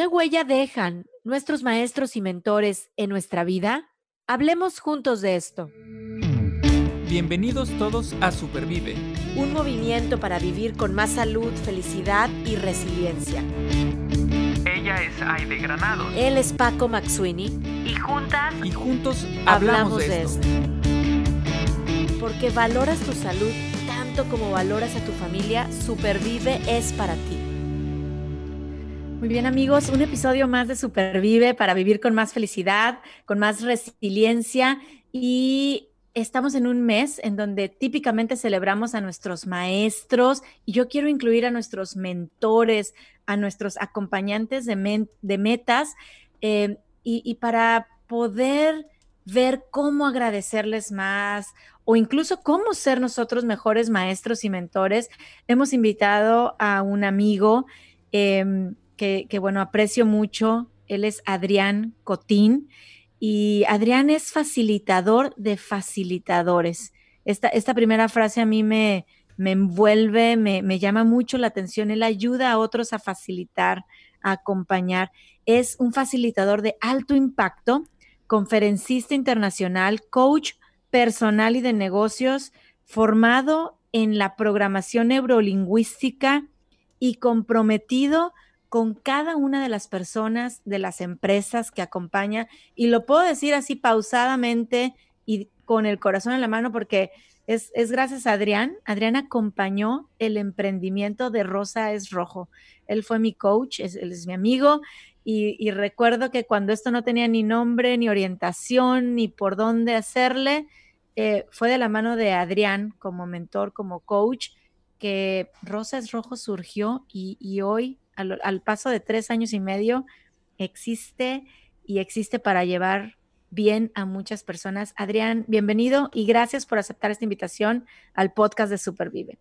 ¿Qué huella dejan nuestros maestros y mentores en nuestra vida? Hablemos juntos de esto. Bienvenidos todos a Supervive. Un movimiento para vivir con más salud, felicidad y resiliencia. Ella es Aide Granado. Él es Paco Maxuini. Y juntas. Y juntos hablamos, de, esto. Porque valoras tu salud tanto como valoras a tu familia, Supervive es para ti. Muy bien amigos, un episodio más de Supervive para vivir con más felicidad, con más resiliencia y estamos en un mes en donde típicamente celebramos a nuestros maestros y yo quiero incluir a nuestros mentores, a nuestros acompañantes de, metas eh, y para poder ver cómo agradecerles más o incluso cómo ser nosotros mejores maestros y mentores, hemos invitado a un amigo. Em, que, bueno, aprecio mucho. Él es Adrián Cotín y Adrián es facilitador de facilitadores. Esta, esta primera frase a mí me, me envuelve, me, me, llama mucho la atención. Él ayuda a otros a facilitar, a acompañar. Es un facilitador de alto impacto, conferencista internacional, coach personal y de negocios, formado en la programación neurolingüística y comprometido con cada una de las personas de las empresas que acompaña. Y lo puedo decir así pausadamente y con el corazón en la mano porque es, gracias a Adrián. Adrián acompañó el emprendimiento de Rosa es Rojo. Él fue mi coach, él es mi amigo y, recuerdo que cuando esto no tenía ni nombre, ni orientación, ni por dónde hacerle, eh, fue de la mano de Adrián como mentor, como coach, que Rosa es Rojo surgió y hoy al, paso de tres años y medio, existe y existe para llevar bien a muchas personas. Adrián, bienvenido y gracias por aceptar esta invitación al podcast de Supervive.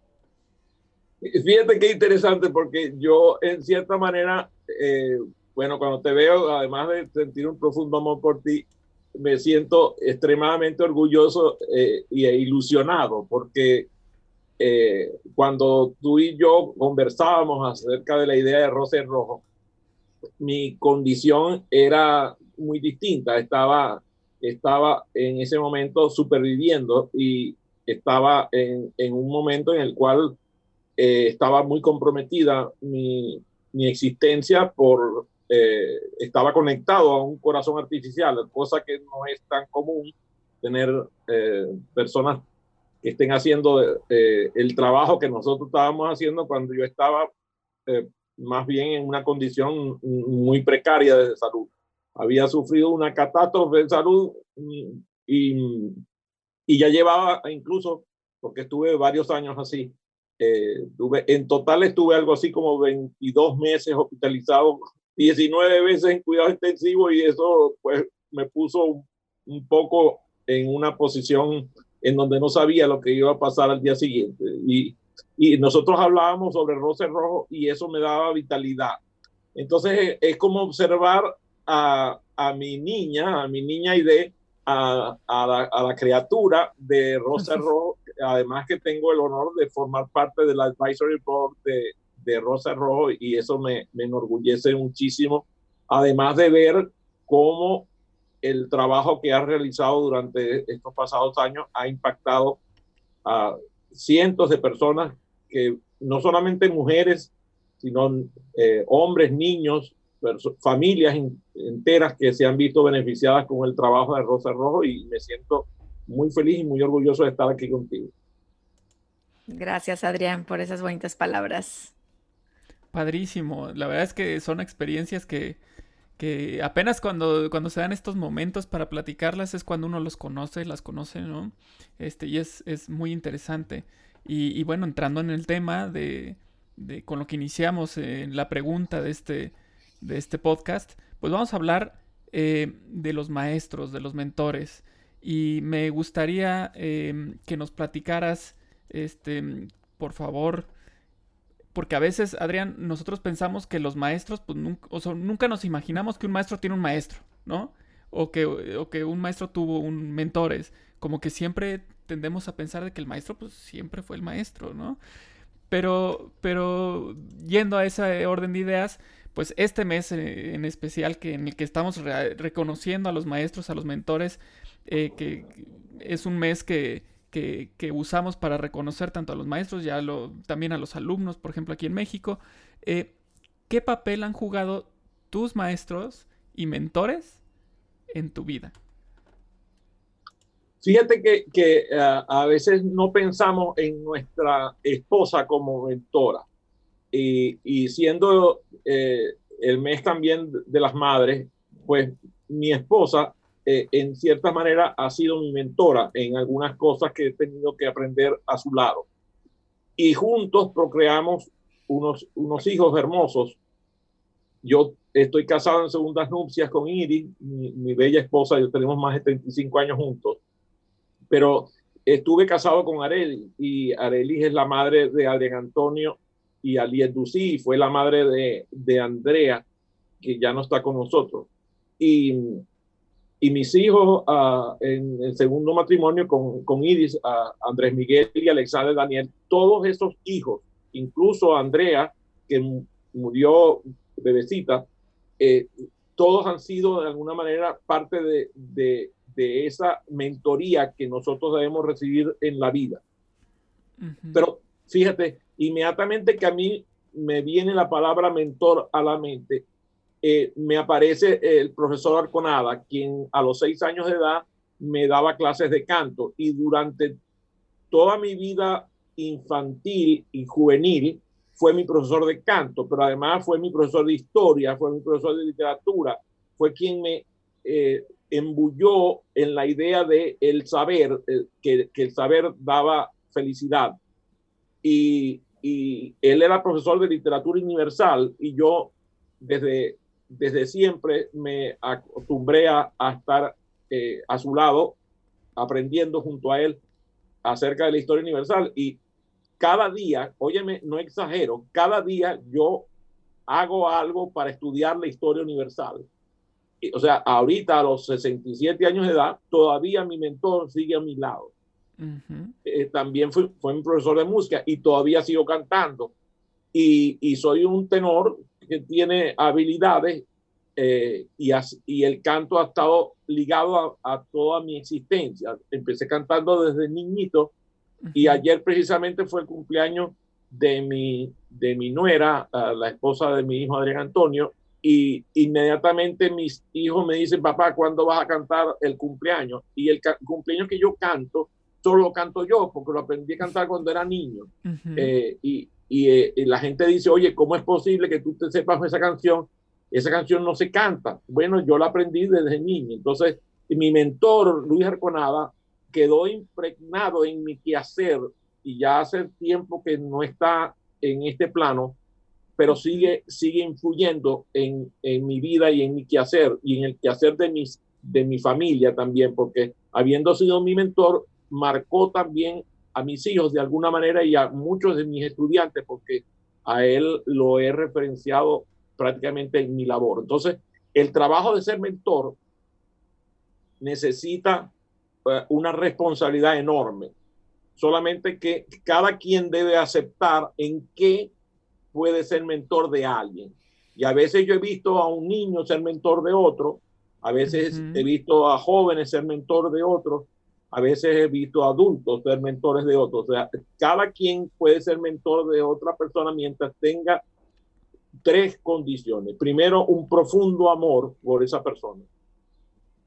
Fíjate qué interesante porque yo en cierta manera, eh, bueno, cuando te veo, además de sentir un profundo amor por ti, me siento extremadamente orgulloso eh, e ilusionado porque eh, cuando tú y yo conversábamos acerca de la idea de Rosa Rojo, mi condición era muy distinta. Estaba, estaba en ese momento superviviendo y estaba en, en un momento en el cual eh, estaba muy comprometida mi, mi existencia por eh, estaba conectado a un corazón artificial, cosa que no es tan común tener personas que estén haciendo eh, el trabajo que nosotros estábamos haciendo cuando yo estaba eh, más bien en una condición muy precaria de salud. Había sufrido una catástrofe de salud y, y ya llevaba incluso, porque estuve varios años así, eh, tuve, en total estuve algo así como 22 meses hospitalizado, 19 veces en cuidado intensivo y eso pues me puso un, poco en una posición en donde no sabía lo que iba a pasar al día siguiente. Y, y nosotros hablábamos sobre Rosa Rojo y eso me daba vitalidad. Entonces es como observar a, a mi niña, a mi niña Aide, a, a, la, a la criatura de Rosa Rojo, además que tengo el honor de formar parte del advisory board de, de Rosa Rojo y eso me, me enorgullece muchísimo, además de ver cómo el trabajo que ha realizado durante estos pasados años ha impactado a cientos de personas que no solamente mujeres, sino eh, hombres, niños, familias enteras que se han visto beneficiadas con el trabajo de Rosa Rojo y me siento muy feliz y muy orgulloso de estar aquí contigo. Gracias, Adrián, por esas bonitas palabras. Padrísimo. La verdad es que son experiencias que, que apenas cuando, cuando se dan estos momentos para platicarlas es cuando uno los conoce, las conoce, ¿no? Este, y es, es muy interesante. Y, bueno, entrando en el tema de, de, con lo que iniciamos en la pregunta de este, de este podcast, pues vamos a hablar eh, de los maestros, de los mentores. Y me gustaría eh, que nos platicaras, este, por favor, porque a veces, Adrián, nosotros pensamos que los maestros, pues nunca, o sea, nunca nos imaginamos que un maestro tiene un maestro, ¿no? O que, o que un maestro tuvo un mentores. Como que siempre tendemos a pensar de que el maestro, pues siempre fue el maestro, ¿no? Pero, pero yendo a ese orden de ideas, pues este mes eh, en especial que en el que estamos reconociendo a los maestros, a los mentores, eh, que es un mes que, que, usamos para reconocer tanto a los maestros y lo, también a los alumnos, por ejemplo, aquí en México. Eh, ¿Qué papel han jugado tus maestros y mentores en tu vida? Fíjate que, que a veces no pensamos en nuestra esposa como mentora. Y, siendo eh, el mes también de las madres, pues mi esposa eh, en cierta manera ha sido mi mentora en algunas cosas que he tenido que aprender a su lado. Y juntos procreamos unos, unos hijos hermosos. Yo estoy casado en segundas nupcias con Iris, mi, bella esposa, yo tenemos más de 35 años juntos, pero estuve casado con Areli y Areli es la madre de Adrián Antonio y Aliet Ducy fue la madre de, de, Andrea, que ya no está con nosotros. Y, y mis hijos uh, en el segundo matrimonio con, con Iris, uh, Andrés Miguel y Alexander Daniel, todos esos hijos, incluso Andrea, que murió bebecita, eh, todos han sido de alguna manera parte de, de, de, esa mentoría que nosotros debemos recibir en la vida. Pero fíjate, inmediatamente que a mí me viene la palabra mentor a la mente, eh, me aparece el profesor Arconada, quien a los seis años de edad me daba clases de canto y durante toda mi vida infantil y juvenil fue mi profesor de canto, pero además fue mi profesor de historia, fue mi profesor de literatura, fue quien me eh, embulló en la idea de el saber, eh, que, el saber daba felicidad. Y él era profesor de literatura universal y yo desde, desde siempre me acostumbré a, estar eh, a su lado, aprendiendo junto a él acerca de la historia universal. Y cada día, óyeme, no exagero, cada día yo hago algo para estudiar la historia universal. O sea, ahorita a los 67 años de edad, todavía mi mentor sigue a mi lado. Eh, también fue, fue mi profesor de música y todavía sigo cantando. Y, y soy un tenor que tiene habilidades eh, y, y, el canto ha estado ligado a, toda mi existencia. Empecé cantando desde niñito y ayer precisamente fue el cumpleaños de mi, de mi nuera, la esposa de mi hijo Adrián Antonio, y inmediatamente mis hijos me dicen, papá, ¿cuándo vas a cantar el cumpleaños? Y el cumpleaños que yo canto solo lo canto yo, porque lo aprendí a cantar cuando era niño. Eh, y, eh, y, la gente dice, oye, ¿cómo es posible que tú te sepas esa canción? Esa canción no se canta. Bueno, yo la aprendí desde niño. Entonces, mi mentor, Luis Arconada, quedó impregnado en mi quehacer y ya hace tiempo que no está en este plano, pero sigue, sigue influyendo en, en mi vida y en mi quehacer y en el quehacer de, mis, de mi familia también, porque habiendo sido mi mentor, marcó también a mis hijos de alguna manera y a muchos de mis estudiantes, porque a él lo he referenciado prácticamente en mi labor. Entonces, el trabajo de ser mentor necesita eh, una responsabilidad enorme. Solamente que cada quien debe aceptar en qué puede ser mentor de alguien. Y a veces yo he visto a un niño ser mentor de otro, a veces he visto a jóvenes ser mentor de otros, a veces he visto adultos ser mentores de otros. O sea, cada quien puede ser mentor de otra persona mientras tenga tres condiciones. Primero, un profundo amor por esa persona,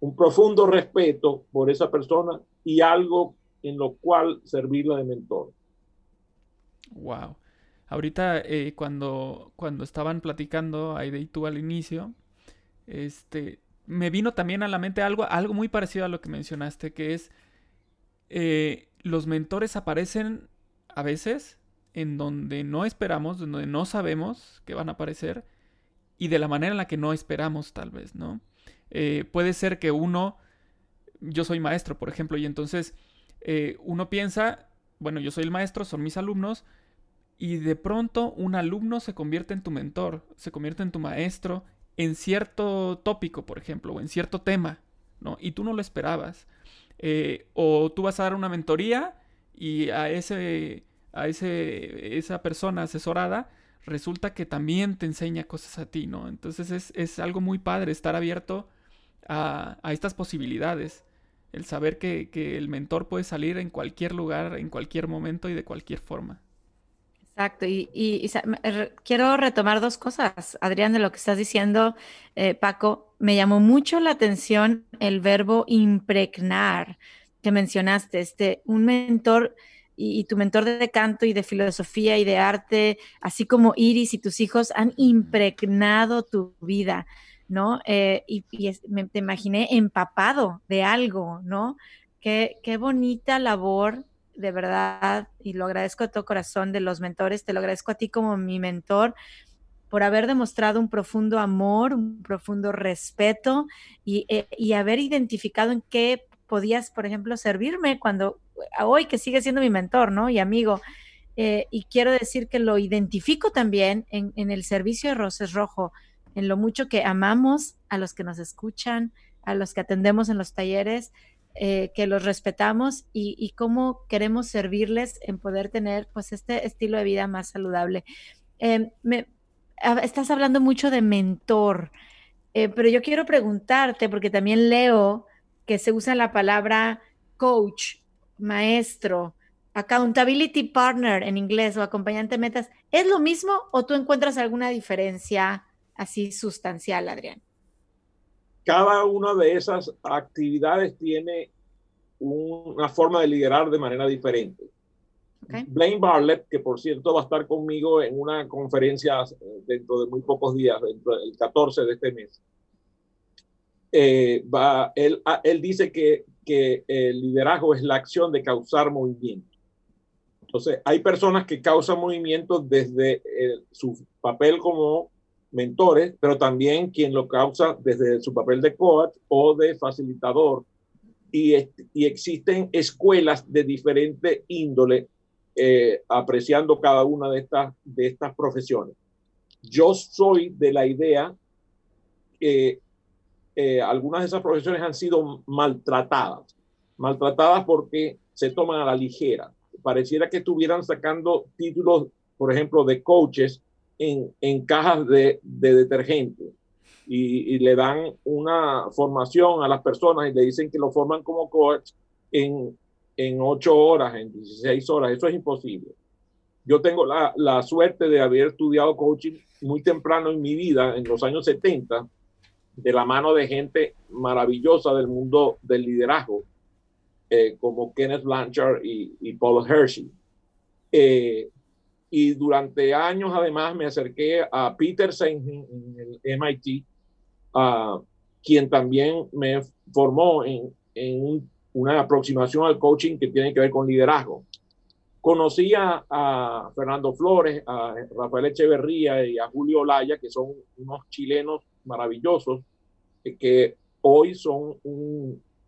un profundo respeto por esa persona y algo en lo cual servirla de mentor. Wow. Ahorita eh, cuando, cuando estaban platicando Aide y tú al inicio, este, me vino también a la mente algo, algo muy parecido a lo que mencionaste, que es eh, los mentores aparecen a veces en donde no esperamos, donde no sabemos que van a aparecer y de la manera en la que no esperamos tal vez, ¿no? Eh, puede ser que uno, yo soy maestro, por ejemplo, y entonces eh, uno piensa, bueno, yo soy el maestro, son mis alumnos, y de pronto un alumno se convierte en tu mentor, se convierte en tu maestro en cierto tópico, por ejemplo, o en cierto tema, ¿no? Y tú no lo esperabas. Eh, o tú vas a dar una mentoría y a ese a ese, esa persona asesorada resulta que también te enseña cosas a ti, ¿no? Entonces es, es algo muy padre estar abierto a, a estas posibilidades. El saber que, que, el mentor puede salir en cualquier lugar, en cualquier momento y de cualquier forma. Exacto, y, y, quiero retomar dos cosas, Adrián, de lo que estás diciendo, eh, Paco. Me llamó mucho la atención el verbo impregnar que mencionaste, este, un mentor y, tu mentor de canto y de filosofía y de arte, así como Iris y tus hijos, han impregnado tu vida, ¿no? Eh, y, me, te imaginé empapado de algo, ¿no? Qué, qué bonita labor, de verdad, y lo agradezco a todo corazón de los mentores, te lo agradezco a ti como mi mentor por haber demostrado un profundo amor, un profundo respeto y, eh, y haber identificado en qué podías, por ejemplo, servirme cuando hoy que sigue siendo mi mentor, ¿no? Y amigo. Eh, y quiero decir que lo identifico también en, el servicio de Roses Rojo, en lo mucho que amamos a los que nos escuchan, a los que atendemos en los talleres, eh, que los respetamos y, cómo queremos servirles en poder tener pues este estilo de vida más saludable. Em, me, estás hablando mucho de mentor, eh, pero yo quiero preguntarte, porque también leo que se usa la palabra coach, maestro, accountability partner en inglés o acompañante metas, ¿es lo mismo o tú encuentras alguna diferencia así sustancial, Adrián? Cada una de esas actividades tiene una forma de liderar de manera diferente. Blaine Barlett, que por cierto va a estar conmigo en una conferencia dentro de muy pocos días, dentro del 14 de este mes, eh, va, él, ah, él dice que, que el liderazgo es la acción de causar movimiento. Entonces, hay personas que causan movimiento desde eh, su papel como mentores, pero también quien lo causa desde su papel de coach o de facilitador. Y, y existen escuelas de diferente índole eh, apreciando cada una de estas, de estas profesiones. Yo soy de la idea que eh, algunas de esas profesiones han sido maltratadas, maltratadas porque se toman a la ligera. Pareciera que estuvieran sacando títulos, por ejemplo, de coaches en, en cajas de, de detergente y, y, le dan una formación a las personas y le dicen que lo forman como coach en, en 8 horas, en 16 horas. Eso es imposible. Yo tengo la, la suerte de haber estudiado coaching muy temprano en mi vida, en los años 70, de la mano de gente maravillosa del mundo del liderazgo, eh, como Kenneth Blanchard y, Paul Hershey. Eh, y durante años además me acerqué a Peter Senge en el MIT, quien también me formó en, en una aproximación al coaching que tiene que ver con liderazgo. Conocí a, a, Fernando Flores, a Rafael Echeverría y a Julio Olaya, que son unos chilenos maravillosos que hoy son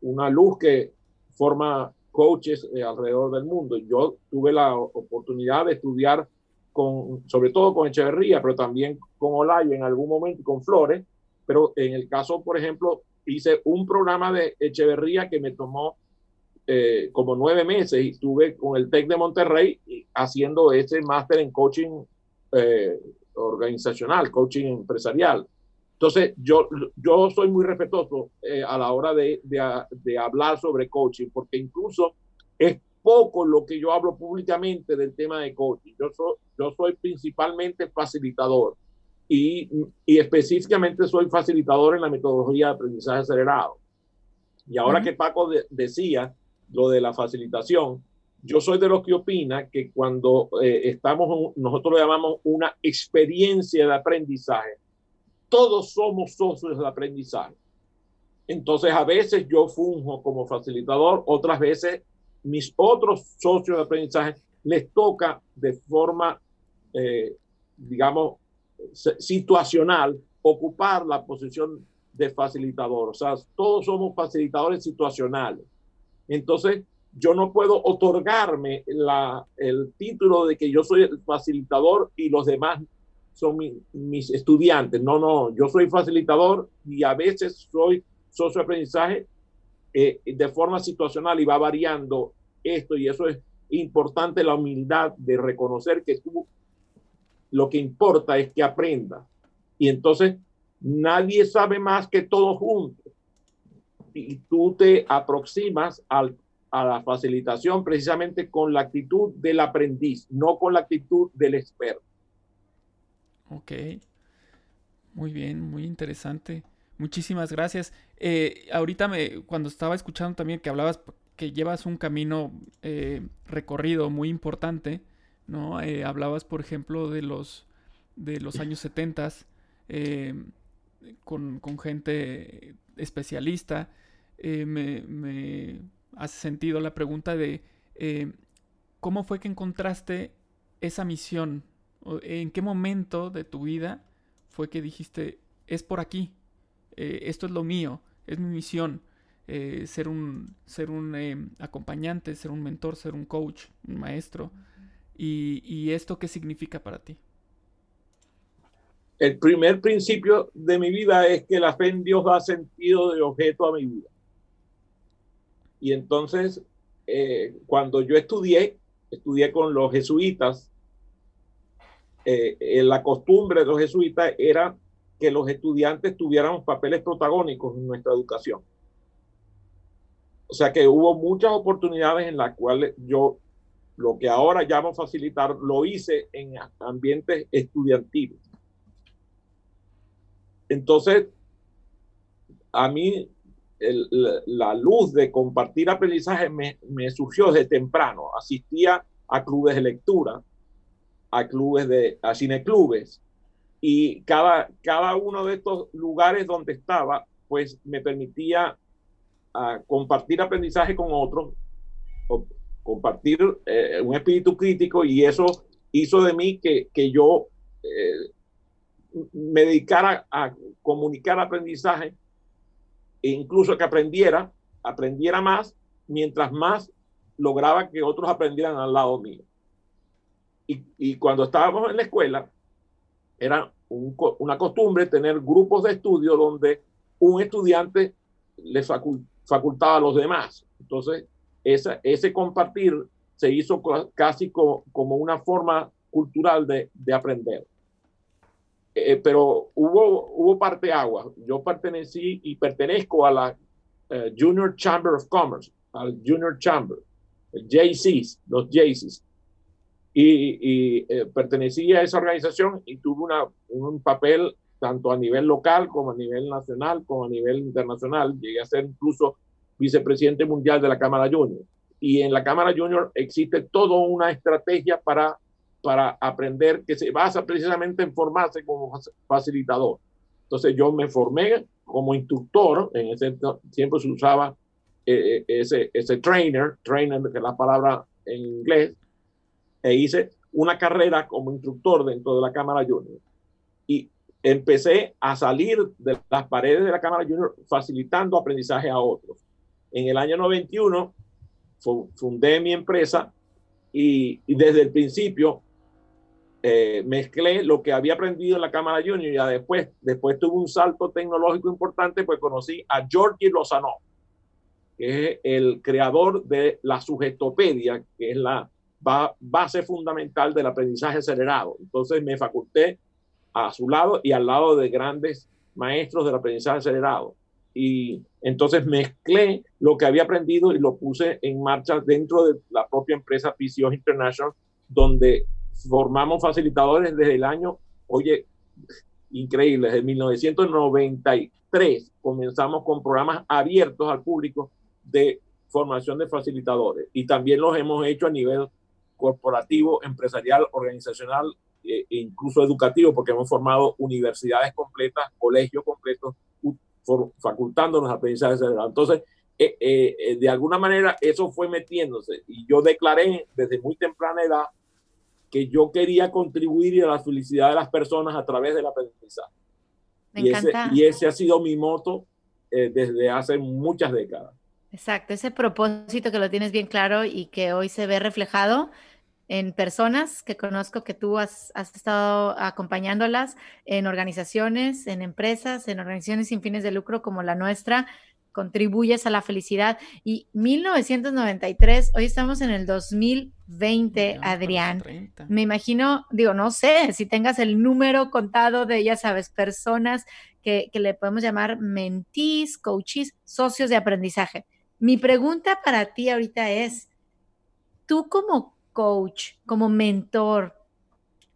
una luz que forma coaches eh, alrededor del mundo. Yo tuve la oportunidad de estudiar con, sobre todo con Echeverría, pero también con Olaya en algún momento con Flores. Pero en el caso, por ejemplo, hice un programa de Echeverría que me tomó eh, como nueve meses y estuve con el TEC de Monterrey haciendo ese máster en coaching eh, organizacional, coaching empresarial. Entonces, yo, yo soy muy respetuoso eh, a la hora de, de, hablar sobre coaching, porque incluso es poco lo que yo hablo públicamente del tema de coaching. Yo soy, yo soy principalmente facilitador y, y específicamente soy facilitador en la metodología de aprendizaje acelerado. Y ahora que Paco decía lo de la facilitación, yo soy de los que opina que cuando eh, estamos, nosotros lo llamamos una experiencia de aprendizaje, todos somos socios del aprendizaje. Entonces, a veces yo funjo como facilitador, otras veces mis otros socios de aprendizaje les toca de forma, eh, digamos, situacional ocupar la posición de facilitador. O sea, todos somos facilitadores situacionales. Entonces, yo no puedo otorgarme la, el título de que yo soy el facilitador y los demás son mis estudiantes. No, no, yo soy facilitador y a veces soy socio de aprendizaje eh, de forma situacional y va variando esto y eso es importante la humildad de reconocer que tú lo que importa es que aprenda. Y entonces nadie sabe más que todos juntos. Y tú te aproximas al, a la facilitación precisamente con la actitud del aprendiz, no con la actitud del experto. Ok, muy bien, muy interesante. Muchísimas gracias. Eh, ahorita me, cuando estaba escuchando también que hablabas que llevas un camino eh, recorrido muy importante, ¿no? Eh, hablabas, por ejemplo, de los, de los años 70 con, con, gente especialista. me, me, hace sentido la pregunta de cómo fue que encontraste esa misión. ¿En qué momento de tu vida fue que dijiste, es por aquí? Eh, esto es lo mío, es mi misión, eh, ser un, ser un em, acompañante, ser un mentor, ser un coach, un maestro. Y, y, esto qué significa para ti? El primer principio de mi vida es que la fe en Dios da sentido de objeto a mi vida. Y entonces, eh, cuando yo estudié, estudié con los jesuitas, la costumbre de los jesuitas era que los estudiantes tuvieran papeles protagónicos en nuestra educación. O sea que hubo muchas oportunidades en las cuales yo lo que ahora llamo facilitar lo hice en ambientes estudiantiles. Entonces, a mí la, luz de compartir aprendizaje me, me surgió desde temprano. Asistía a clubes de lectura, a clubes de, a cineclubes, y cada, cada uno de estos lugares donde estaba, pues me permitía ah, compartir aprendizaje con otros, o compartir eh, un espíritu crítico y eso hizo de mí que, que yo eh, me dedicara a comunicar aprendizaje e incluso que aprendiera, aprendiera más, mientras más lograba que otros aprendieran al lado mío. Y, y cuando estábamos en la escuela, era una costumbre tener grupos de estudio donde un estudiante le facultaba a los demás. Entonces, esa, ese compartir se hizo casi como una forma cultural de, aprender. Eh, pero hubo, hubo parte agua. Yo pertenecí y pertenezco a la eh, Junior Chamber of Commerce, al Junior Chamber, el JCs, los JCs y, eh, pertenecí a esa organización y tuve una, un papel tanto a nivel local como a nivel nacional como a nivel internacional. Llegué a ser incluso vicepresidente mundial de la Cámara Junior. Y en la Cámara Junior existe toda una estrategia para, para aprender que se basa precisamente en formarse como facilitador. Entonces yo me formé como instructor, en ese tiempo se usaba eh, eh, ese, ese trainer, trainer que es la palabra en inglés, e hice una carrera como instructor dentro de la Cámara Junior. Y empecé a salir de las paredes de la Cámara Junior facilitando aprendizaje a otros. En el año 91 fundé mi empresa y, desde el principio eh, mezclé lo que había aprendido en la Cámara Junior y ya después, después tuve un salto tecnológico importante, pues conocí a Georgie Lozano, que es el creador de la Sugetopedia, que es la base fundamental del aprendizaje acelerado. Entonces me faculté a su lado y al lado de grandes maestros del aprendizaje acelerado. Y entonces mezclé lo que había aprendido y lo puse en marcha dentro de la propia empresa PCO International, donde formamos facilitadores desde el año, oye, increíble, desde 1993 comenzamos con programas abiertos al público de formación de facilitadores y también los hemos hecho a nivel corporativo, empresarial, organizacional eh, e incluso educativo, porque hemos formado universidades completas, colegios completos, facultándonos aprendizaje cerebral. Entonces, eh, eh, de alguna manera eso fue metiéndose y yo declaré desde muy temprana edad que yo quería contribuir a la felicidad de las personas a través del aprendizaje. y, Ese, y ese ha sido mi moto desde hace muchas décadas. Exacto, ese propósito que lo tienes bien claro y que hoy se ve reflejado en personas que conozco que tú has, estado acompañándolas en organizaciones, en empresas, en organizaciones sin fines de lucro como la nuestra, contribuyes a la felicidad. Y 1993, hoy estamos en el 2020, Adrián. Me imagino, digo, no sé si tengas el número contado de, ya sabes, personas que, que le podemos llamar mentís, coaches, socios de aprendizaje. Mi pregunta para ti ahorita es, tú como coach, como mentor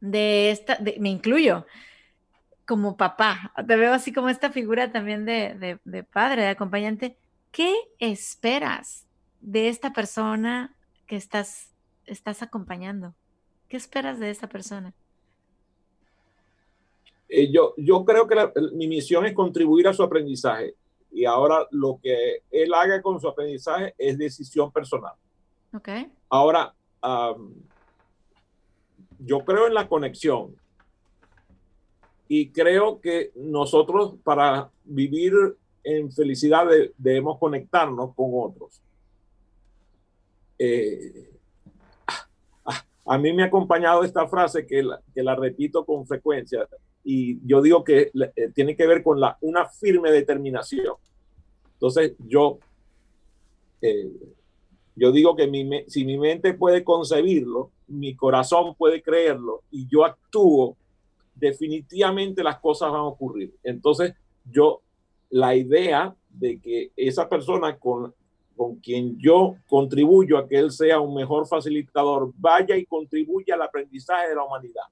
de esta, me incluyo, como papá, te veo así como esta figura también de, de, padre, de acompañante, ¿qué esperas de esta persona que estás, estás acompañando? ¿Qué esperas de esta persona? Eh, yo, yo creo que mi misión es contribuir a su aprendizaje y ahora lo que él haga con su aprendizaje es decisión personal. Okay. Ahora, yo creo en la conexión y creo que nosotros para vivir en felicidad debemos conectarnos con otros. Eh, a mí me ha acompañado esta frase que la, que la repito con frecuencia y yo digo que eh, tiene que ver con la, una firme determinación. Entonces yo, eh, yo digo que mi, si mi mente puede concebirlo, mi corazón puede creerlo y yo actúo definitivamente las cosas van a ocurrir. Entonces, yo, la idea de que esa persona con, con quien yo contribuyo a que él sea un mejor facilitador, vaya y contribuya al aprendizaje de la humanidad.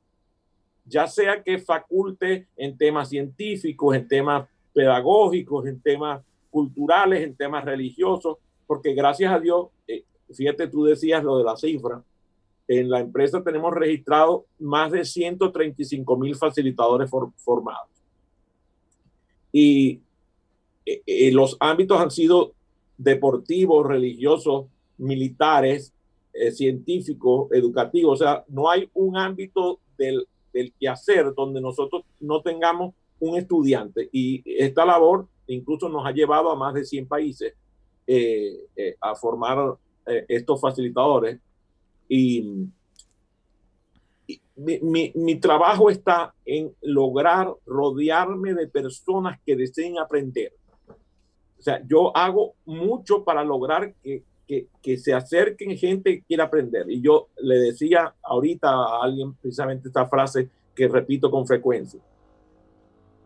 Ya sea que faculte en temas científicos, en temas pedagógicos, en temas culturales, en temas religiosos, porque gracias a Dios, eh, fíjate, tú decías lo de la cifra, en la empresa tenemos registrado más de 135 mil facilitadores formados. Y eh, eh, los ámbitos han sido deportivos, religiosos, militares, eh, científicos, educativos. O sea, no hay un ámbito del, del quehacer donde nosotros no tengamos un estudiante. Y esta labor incluso nos ha llevado a más de 100 países a formar estos facilitadores. Y, mi, mi, trabajo está en lograr rodearme de personas que deseen aprender. O sea, yo hago mucho para lograr que, que, se acerquen gente que quiera aprender. Y yo le decía ahorita a alguien precisamente esta frase que repito con frecuencia.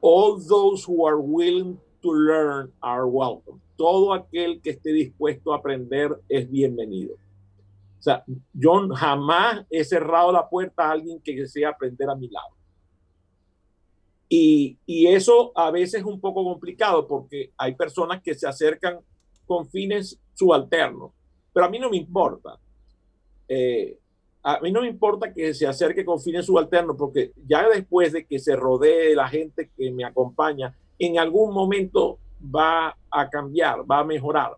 All those who are willing to learn are welcome. Todo aquel que esté dispuesto a aprender es bienvenido. O sea, yo jamás he cerrado la puerta a alguien que desea aprender a mi lado. Y, y, eso a veces es un poco complicado porque hay personas que se acercan con fines subalternos, pero a mí no me importa. Eh, a mí no me importa que se acerque con fines subalternos porque ya después de que se rodee la gente que me acompaña, en algún momento va a cambiar, va a mejorar,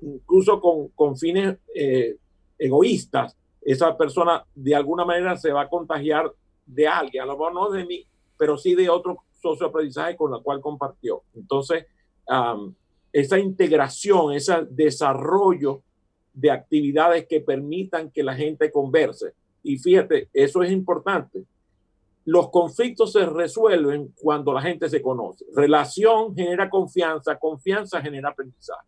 incluso con, fines eh, egoístas, esa persona de alguna manera se va a contagiar de alguien, a lo mejor no de mí, pero sí de otro socio aprendizaje con la cual compartió. Entonces, esa integración, ese desarrollo de actividades que permitan que la gente converse. Y fíjate, eso es importante. Los conflictos se resuelven cuando la gente se conoce. Relación genera confianza, confianza genera aprendizaje.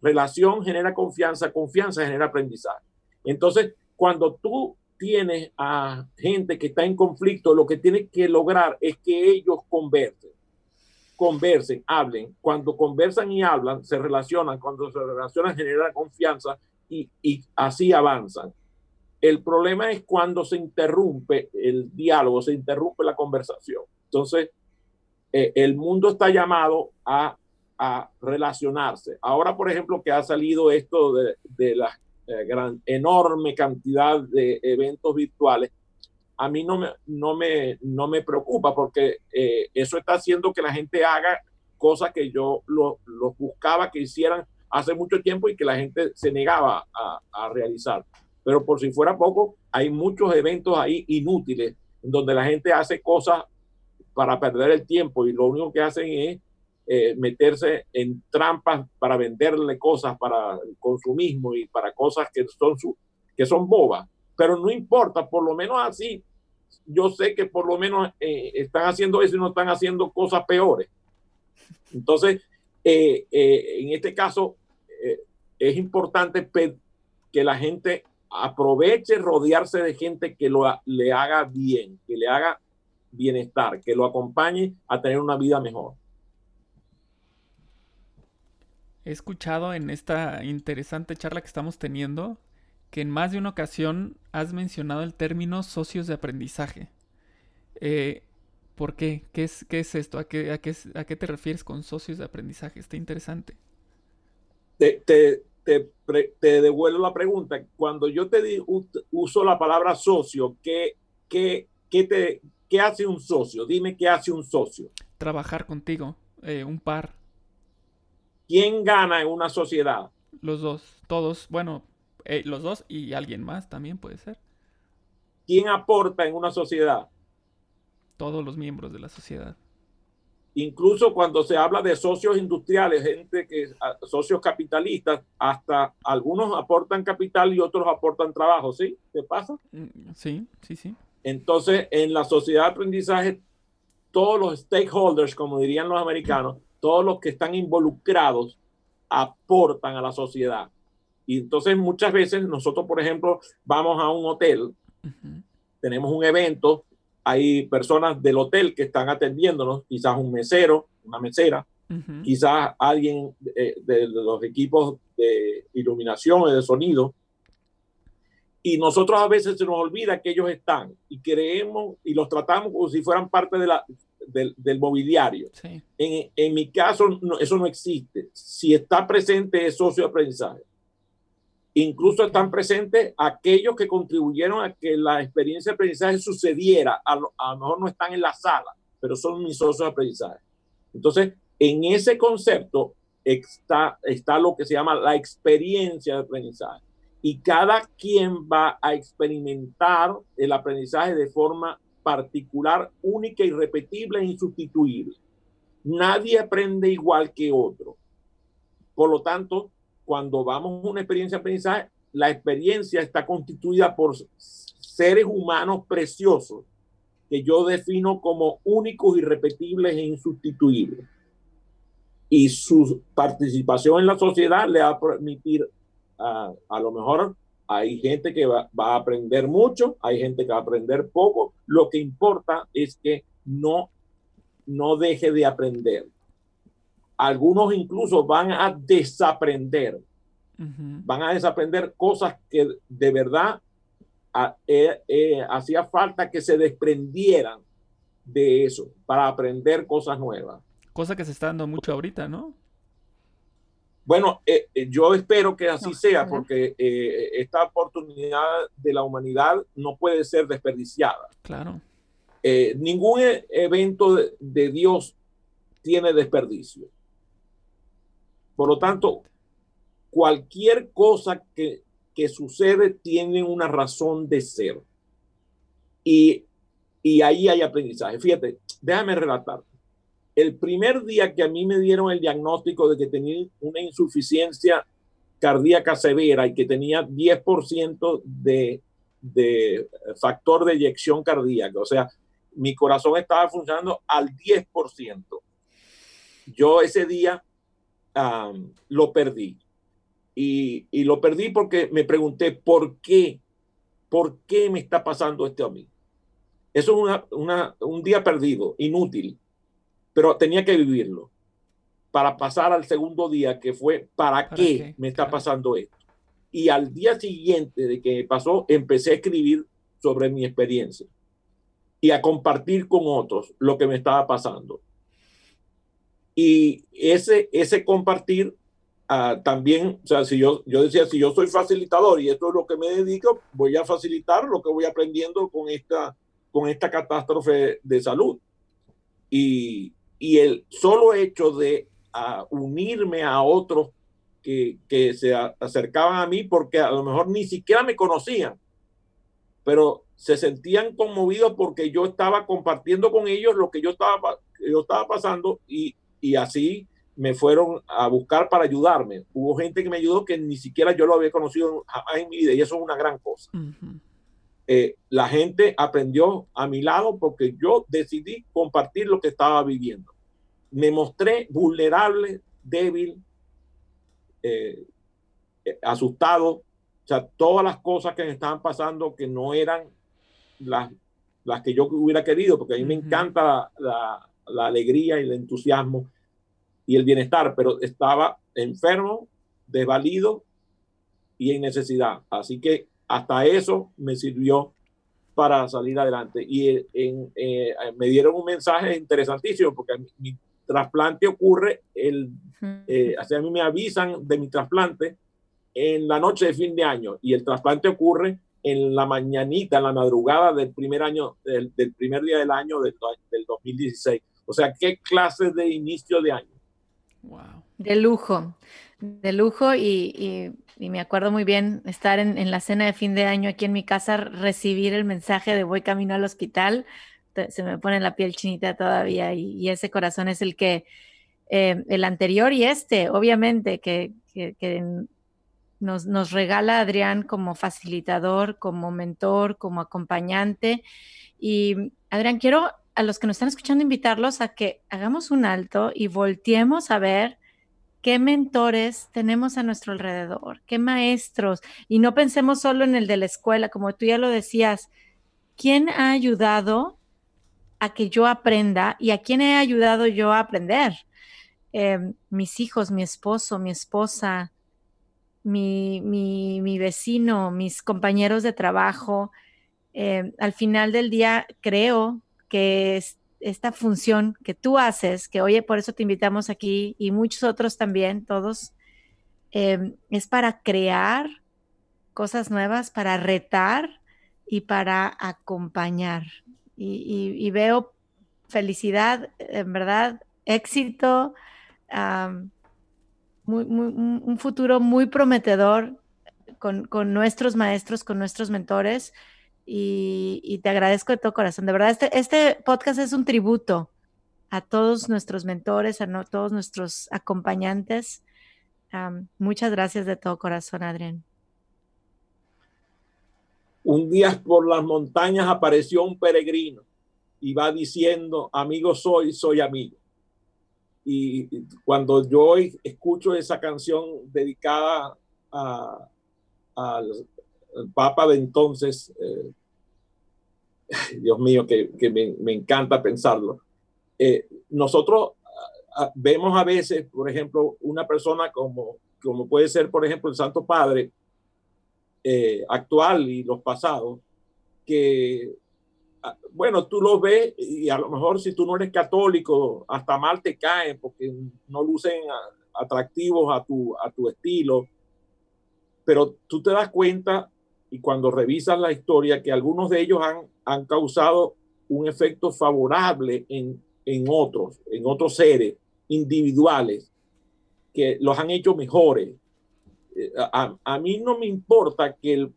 Relación genera confianza, confianza genera aprendizaje. Entonces, cuando tú tienes a gente que está en conflicto, lo que tienes que lograr es que ellos conversen, conversen, hablen. Cuando conversan y hablan, se relacionan. Cuando se relacionan, genera confianza y, y así avanzan. El problema es cuando se interrumpe el diálogo, se interrumpe la conversación. Entonces, eh, el mundo está llamado a, a, relacionarse. Ahora, por ejemplo, que ha salido esto de, de las eh, gran, enorme cantidad de eventos virtuales, a mí no me, no me, no me preocupa porque eh, eso está haciendo que la gente haga cosas que yo lo buscaba que hicieran hace mucho tiempo y que la gente se negaba a, a realizar. Pero por si fuera poco, hay muchos eventos ahí inútiles donde la gente hace cosas para perder el tiempo y lo único que hacen es eh, meterse en trampas para venderle cosas para el consumismo y para cosas que son, su, que son bobas. Pero no importa, por lo menos así, yo sé que por lo menos eh, están haciendo eso y no están haciendo cosas peores. Entonces, eh, eh, en este caso, es importante que la gente aproveche rodearse de gente que lo, le haga bien, que le haga bienestar, que lo acompañe a tener una vida mejor. He escuchado en esta interesante charla que estamos teniendo que en más de una ocasión has mencionado el término socios de aprendizaje. Eh, ¿Por qué? ¿Qué es, qué es esto? ¿A qué, a, qué, ¿A qué te refieres con socios de aprendizaje? Está interesante. Te, te, te, devuelvo la pregunta. Cuando yo te di, uso la palabra socio, ¿qué, qué, qué, te, ¿qué hace un socio? Dime qué hace un socio. Trabajar contigo, eh, un par. ¿Quién gana en una sociedad? Los dos, todos, bueno, eh, los dos y alguien más también puede ser. ¿Quién aporta en una sociedad? Todos los miembros de la sociedad. Incluso cuando se habla de socios industriales, gente que socios capitalistas, hasta algunos aportan capital y otros aportan trabajo, ¿sí? ¿Qué pasa? Mm, sí, sí, sí. Entonces, en la sociedad de aprendizaje, todos los stakeholders, como dirían los americanos, todos los que están involucrados aportan a la sociedad. Y entonces muchas veces nosotros, por ejemplo, vamos a un hotel, tenemos un evento, hay personas del hotel que están atendiéndonos, quizás un mesero, una mesera, quizás alguien de, de, los equipos de iluminación y de sonido. Y nosotros a veces se nos olvida que ellos están y creemos y los tratamos como si fueran parte de la, del, mobiliario. En, en, mi caso, eso no existe. Si está presente es socio de aprendizaje. Incluso están presentes aquellos que contribuyeron a que la experiencia de aprendizaje sucediera. A lo, mejor no están en la sala, pero son mis socios de aprendizaje. Entonces, en ese concepto está, está lo que se llama la experiencia de aprendizaje. Y cada quien va a experimentar el aprendizaje de forma particular, única, irrepetible e insustituible. Nadie aprende igual que otro. Por lo tanto, cuando vamos a una experiencia de aprendizaje, la experiencia está constituida por seres humanos preciosos que yo defino como únicos, irrepetibles e insustituibles. Y su participación en la sociedad le va a permitir a, a lo mejor hay gente que va, a aprender mucho, hay gente que va a aprender poco. Lo que importa es que no, no deje de aprender. Algunos incluso van a desaprender. Van a desaprender cosas que de verdad eh, eh, hacía falta que se desprendieran de eso para aprender cosas nuevas. Cosa que se está dando mucho ahorita, ¿no? Bueno, eh, yo espero que así sea, porque eh, esta oportunidad de la humanidad no puede ser desperdiciada. Claro. ningún e, evento de, Dios tiene desperdicio. Por lo tanto, cualquier cosa que, que sucede tiene una razón de ser. Y, y ahí hay aprendizaje. Fíjate, déjame relatar el primer día que a mí me dieron el diagnóstico de que tenía una insuficiencia cardíaca severa y que tenía 10% de, de factor de eyección cardíaca, o sea, mi corazón estaba funcionando al 10%. Yo ese día lo perdí. Y, y, lo perdí porque me pregunté, ¿por qué? ¿Por qué me está pasando esto a mí? Eso es una, una, un día perdido, inútil pero tenía que vivirlo para pasar al segundo día, que fue, ¿para, qué, me está pasando esto? Y al día siguiente de que pasó, empecé a escribir sobre mi experiencia y a compartir con otros lo que me estaba pasando. Y ese, ese compartir ah, también, o sea, si yo, yo decía, si yo soy facilitador y esto es lo que me dedico, voy a facilitar lo que voy aprendiendo con esta, con esta catástrofe de salud. Y, y el solo hecho de ah, unirme a otros que, que, se acercaban a mí porque a lo mejor ni siquiera me conocían, pero se sentían conmovidos porque yo estaba compartiendo con ellos lo que yo estaba, yo estaba pasando y, y así me fueron a buscar para ayudarme. Hubo gente que me ayudó que ni siquiera yo lo había conocido jamás en mi vida y eso es una gran cosa. Eh, la gente aprendió a mi lado porque yo decidí compartir lo que estaba viviendo. Me mostré vulnerable débil, eh, eh, asustado, o sea, todas las cosas que me estaban pasando que no eran las, las que yo hubiera querido, porque a mí me encanta la, la, alegría y el entusiasmo y el bienestar, pero estaba enfermo, desvalido y en necesidad. Así que hasta eso me sirvió para salir adelante. Y en, eh, me dieron un mensaje interesantísimo, porque mi trasplante ocurre, el, eh, a mí me avisan de mi trasplante en la noche de fin de año y el trasplante ocurre en la mañanita, en la madrugada del primer año, del, primer día del año del, del, 2016. O sea, ¿qué clase de inicio de año? Wow. De lujo, de lujo y, y, me acuerdo muy bien estar en, en, la cena de fin de año aquí en mi casa, recibir el mensaje de voy camino al hospital, se me pone la piel chinita todavía y, ese corazón es el que, eh, el anterior y este, obviamente, que, que, que nos, nos, regala Adrián como facilitador, como mentor, como acompañante. Y Adrián, quiero a los que nos están escuchando invitarlos a que hagamos un alto y volteemos a ver qué mentores tenemos a nuestro alrededor, qué maestros. Y no pensemos solo en el de la escuela, como tú ya lo decías, ¿quién ha ayudado a que yo aprenda y a quién he ayudado yo a aprender? Eh, mis hijos, mi esposo, mi esposa, mi, mi, vecino, mis compañeros de trabajo. Eh, al final del día creo que es, esta función que tú haces, que oye, por eso te invitamos aquí y muchos otros también, todos, em, es para crear cosas nuevas, para retar y para acompañar. Y, veo felicidad, en verdad, éxito, un futuro muy prometedor con, con, nuestros maestros, con nuestros mentores y, te agradezco de todo corazón. De verdad, este, este podcast es un tributo a todos nuestros mentores, a todos nuestros acompañantes. muchas gracias de todo corazón, Adrián. Un día por las montañas apareció un peregrino y va diciendo, amigo soy, soy amigo. Y cuando yo escucho esa canción dedicada al Papa de entonces, eh, Dios mío, que, me, encanta pensarlo. Eh, nosotros vemos a veces, por ejemplo, una persona como, como puede ser, por ejemplo, el Santo Padre eh, actual y los pasados, que, bueno, tú los ves y a lo mejor si tú no eres católico, hasta mal te caen porque no lucen atractivos a tu, a tu estilo, pero tú te das cuenta y cuando revisas la historia que algunos de ellos han, han causado un efecto favorable en, en otros, en otros seres individuales que los han hecho mejores. Eh, a, a mí no me importa que el,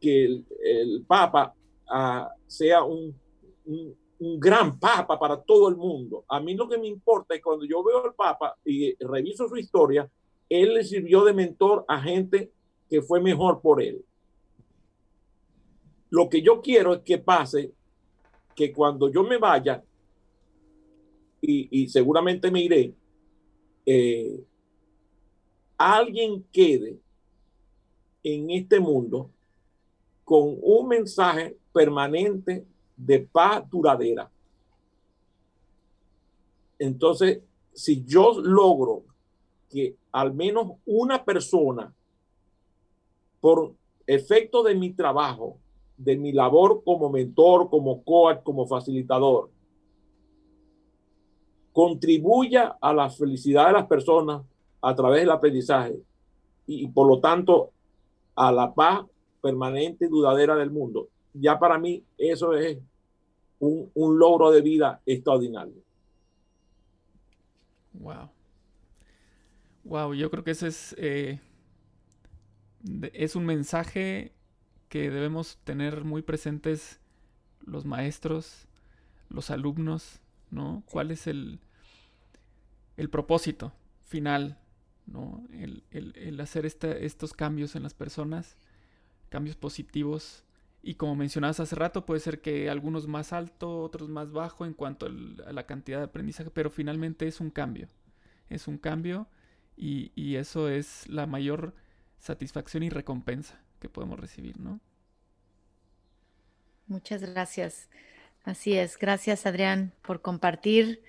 que el, Papa uh, sea un, un, un, gran Papa para todo el mundo. A mí lo que me importa es cuando yo veo al Papa y reviso su historia, él le sirvió de mentor a gente que fue mejor por él. Lo que yo quiero es que pase que cuando yo me vaya, y, seguramente me iré, eh, alguien quede en este mundo con un mensaje permanente de paz duradera. Entonces, si yo logro que al menos una persona, por efecto de mi trabajo, de mi labor como mentor, como coach, como facilitador, contribuya a la felicidad de las personas a través del aprendizaje y, por lo tanto a la paz permanente y duradera del mundo. Ya para mí eso es un, un logro de vida extraordinario. Wow. Wow, yo creo que ese es, eh, es un mensaje que debemos tener muy presentes los maestros, los alumnos, ¿no? ¿Cuál es el, el propósito final, ¿no? El, hacer estos cambios en las personas, cambios positivos. Y como mencionabas hace rato, puede ser que algunos más alto, otros más bajo en cuanto a la cantidad de aprendizaje, pero finalmente es un cambio. es un cambio y, y eso es la mayor satisfacción y recompensa que podemos recibir, ¿no? Muchas gracias. Así es. Gracias, Adrián, por compartir.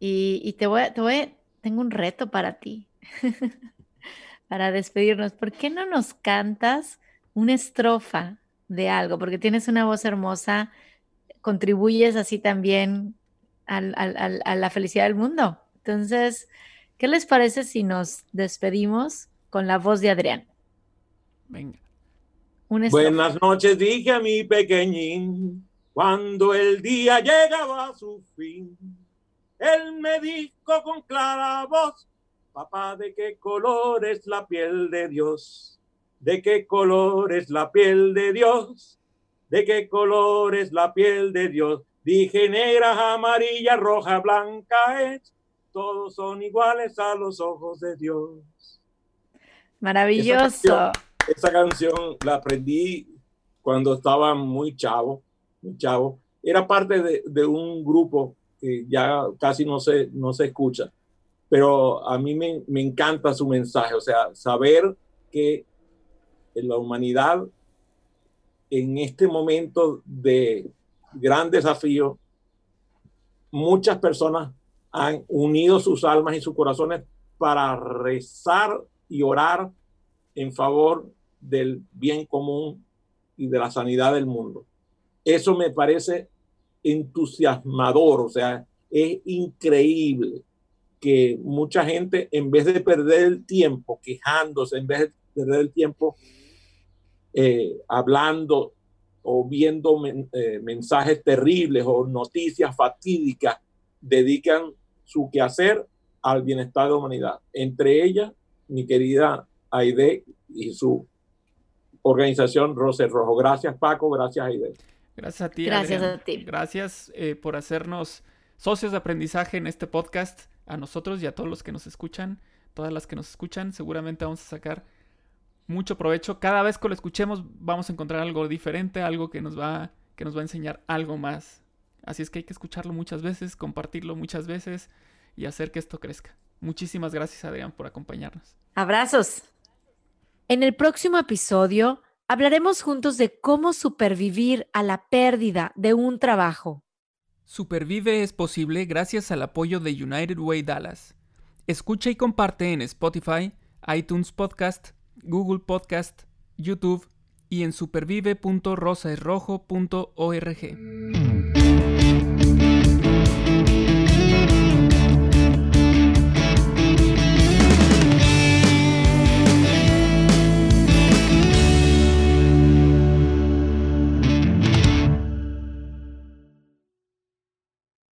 Y, te, voy, te voy, tengo un reto para ti, para despedirnos. ¿Por qué no nos cantas una estrofa de algo? Porque tienes una voz hermosa, contribuyes así también a la felicidad del mundo. Entonces, ¿qué les parece si nos despedimos con la voz de Adrián? Venga. Buenas noches, dije a mi pequeñín, cuando el día llegaba a su fin. Él me dijo con clara voz, papá, ¿de qué color es la piel de Dios? ¿De qué color es la piel de Dios? ¿De qué color es la piel de Dios? Dije negra, amarilla, roja, blanca es. Todos son iguales a los ojos de Dios. Maravilloso. Esa canción la aprendí cuando estaba muy chavo, muy chavo. Era parte de, un grupo que ya casi no se, no se escucha, pero a mí me, me encanta su mensaje, o sea, saber que en la humanidad, en este momento de gran desafío, muchas personas han unido sus almas y sus corazones para rezar y orar en favor del bien común y de la sanidad del mundo. Eso me parece entusiasmador, o sea, es increíble que mucha gente, en vez de perder el tiempo quejándose, en vez de perder el tiempo eh, hablando o viendo eh, mensajes terribles o noticias fatídicas, dedican su quehacer al bienestar de la humanidad. Entre ellas, mi querida Aide y su organización Rose Rojo. Gracias Paco, gracias Aide. Gracias a ti. Gracias a ti. Gracias eh, por hacernos socios de aprendizaje en este podcast, a nosotros y a todos los que nos escuchan, todas las que nos escuchan, seguramente vamos a sacar mucho provecho. Cada vez que lo escuchemos vamos a encontrar algo diferente, algo que nos va, que nos va a enseñar algo más. Así es que hay que escucharlo muchas veces, compartirlo muchas veces y hacer que esto crezca. Muchísimas gracias Adrián por acompañarnos. Abrazos. En el próximo episodio hablaremos juntos de cómo supervivir a la pérdida de un trabajo. Supervive es posible gracias al apoyo de United Way Dallas. Escucha y comparte en Spotify, iTunes Podcast, Google Podcast, YouTube y en supervive.rosaesrojo.org.